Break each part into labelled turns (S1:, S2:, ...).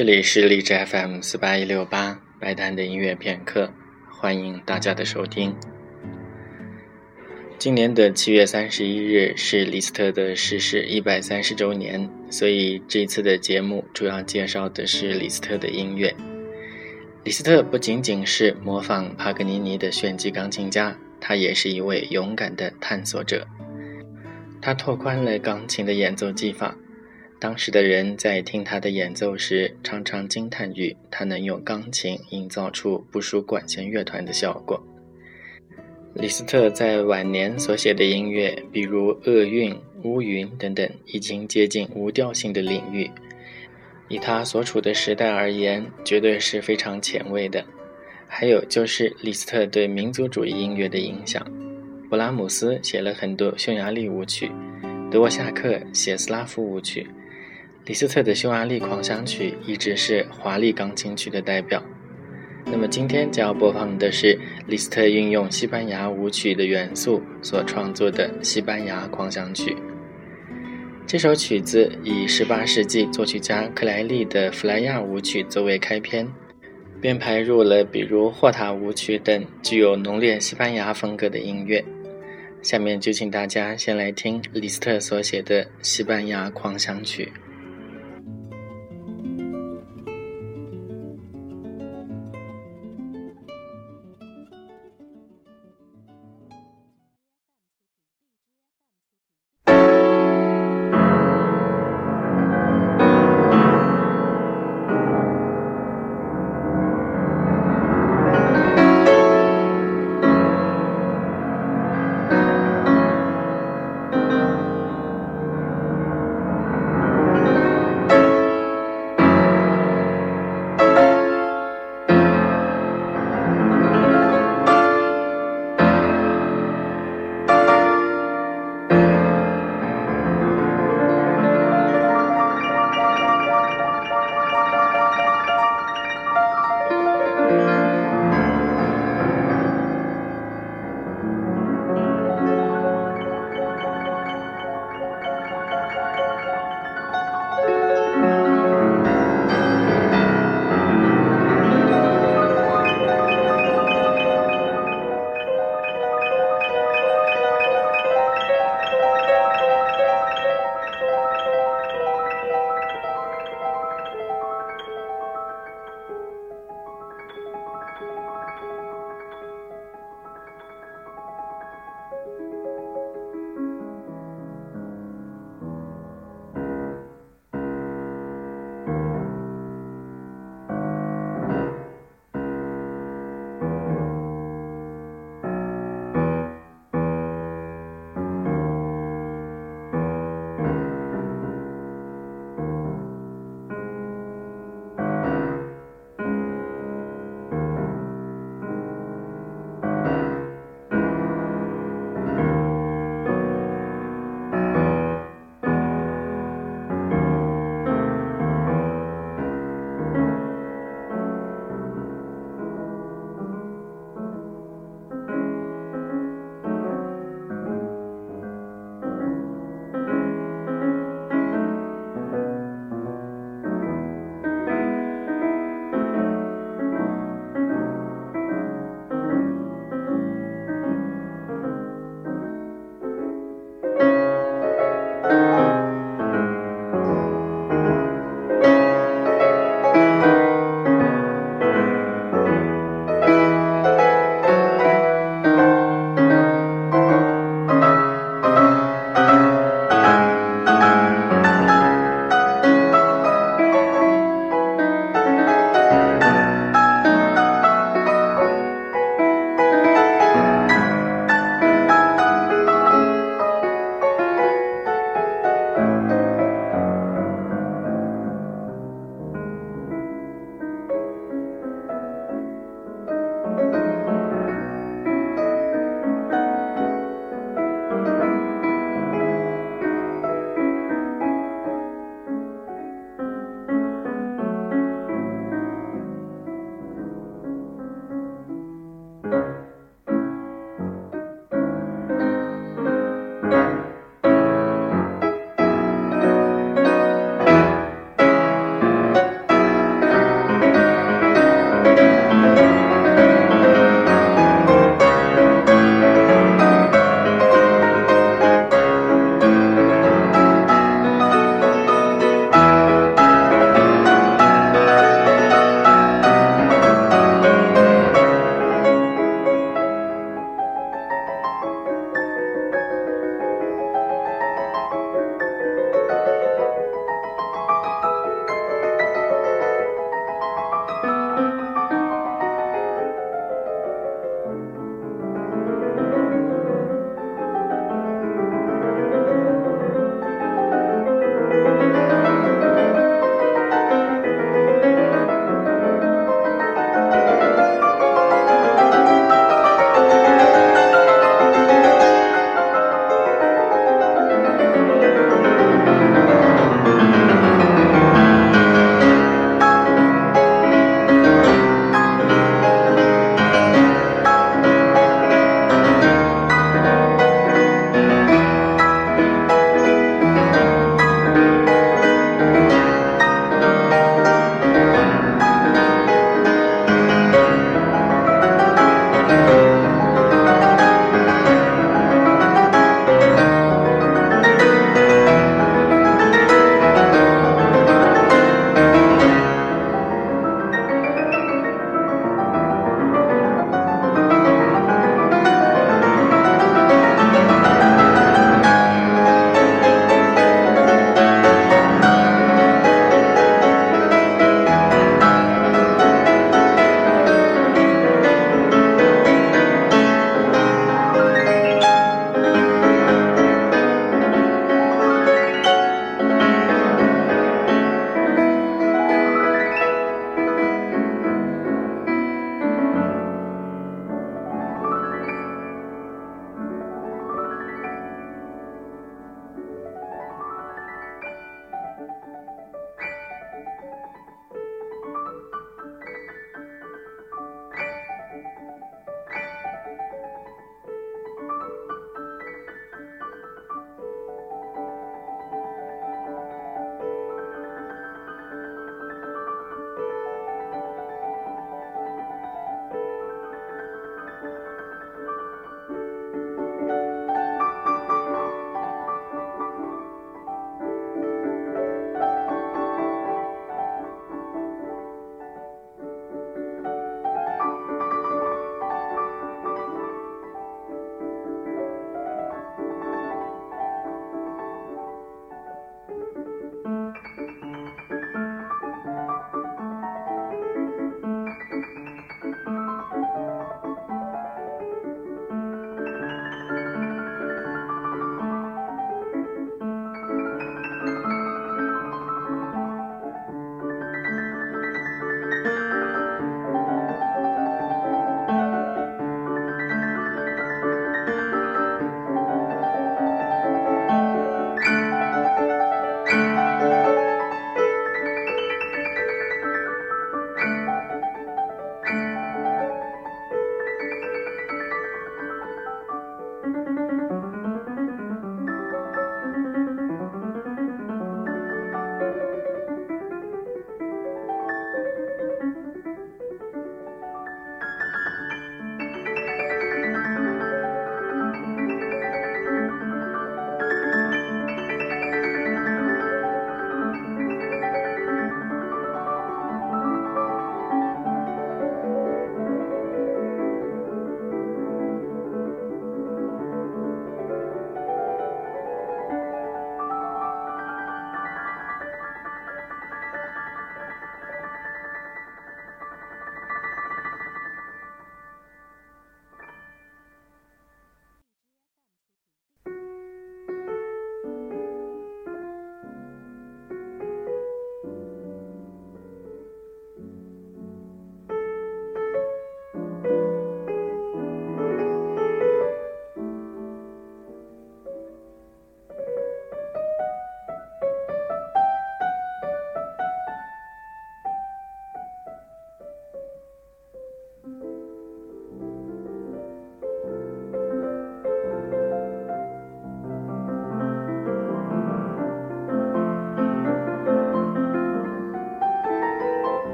S1: 这里是荔枝 FM 四八一六八白檀的音乐片刻，欢迎大家的收听。今年的七月三十一日是李斯特的逝世一百三十周年，所以这次的节目主要介绍的是李斯特的音乐。李斯特不仅仅是模仿帕格尼尼的炫技钢琴家，他也是一位勇敢的探索者。他拓宽了钢琴的演奏技法。当时的人在听他的演奏时，常常惊叹于他能用钢琴营造出不输管弦乐团的效果。李斯特在晚年所写的音乐，比如厄运、乌云等等，已经接近无调性的领域。以他所处的时代而言，绝对是非常前卫的。还有就是李斯特对民族主义音乐的影响，勃拉姆斯写了很多匈牙利舞曲，德沃夏克写斯拉夫舞曲。李斯特的匈牙利狂想曲一直是华丽钢琴曲的代表。那么今天将要播放的是李斯特运用西班牙舞曲的元素所创作的西班牙狂想曲。这首曲子以18世纪作曲家克莱利的弗莱亚舞曲作为开篇，编排入了比如霍塔舞曲等具有浓烈西班牙风格的音乐。下面就请大家先来听李斯特所写的西班牙狂想曲。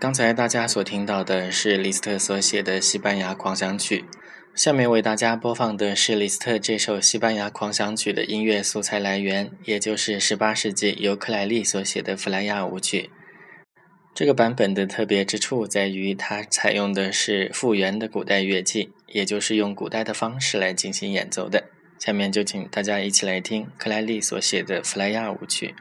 S1: 刚才大家所听到的是李斯特所写的西班牙狂想曲，下面为大家播放的是李斯特这首西班牙狂想曲的音乐素材来源，也就是18世纪由克莱利所写的弗莱亚舞曲。这个版本的特别之处在于，它采用的是复原的古代乐器，也就是用古代的方式来进行演奏的。下面就请大家一起来听克莱利所写的弗莱亚舞曲。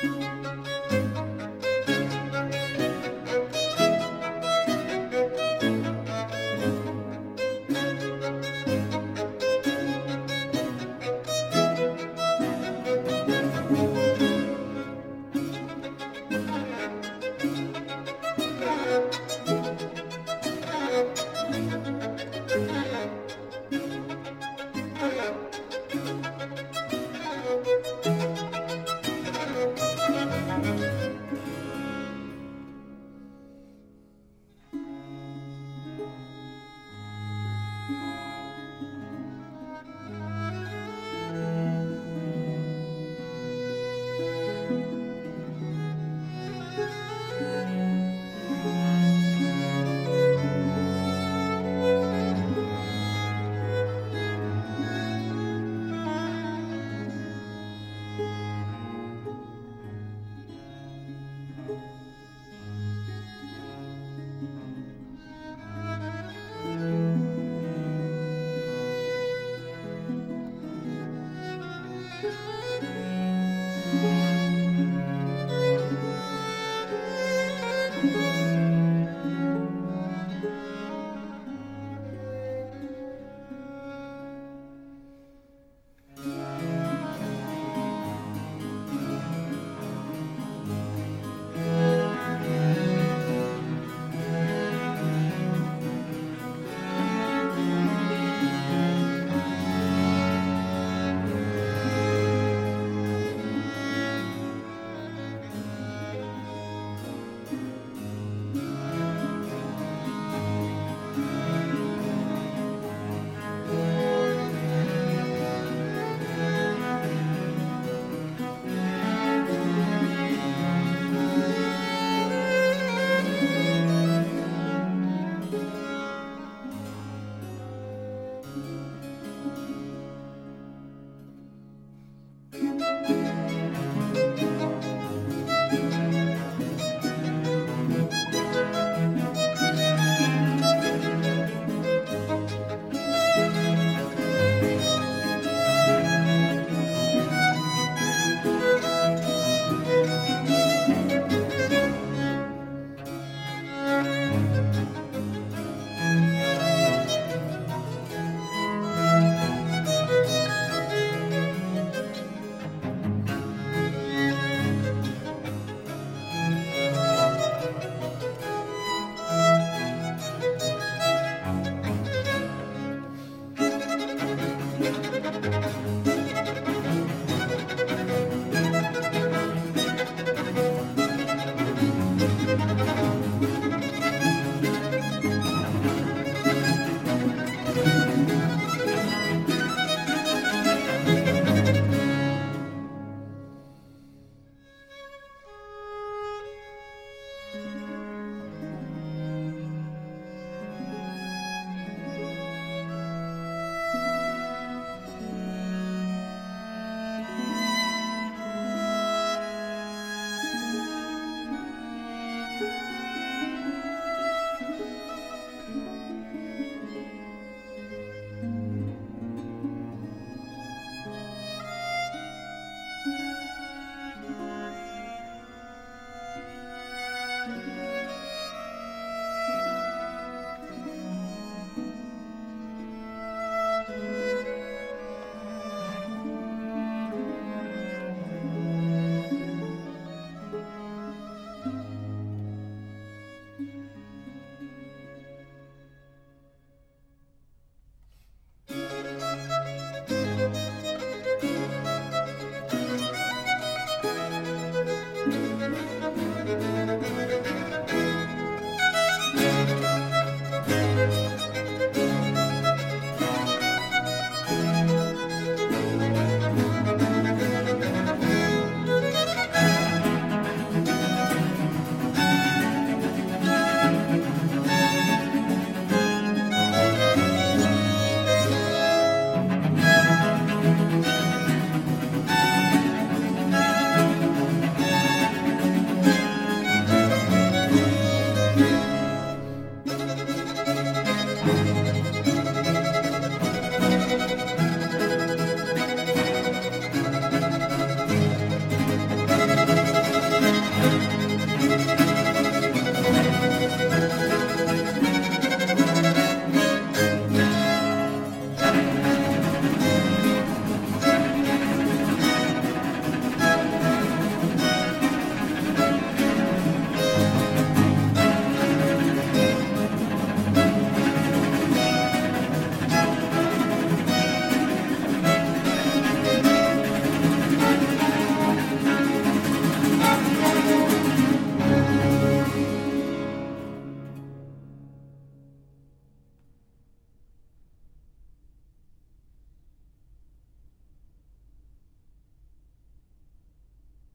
S1: Música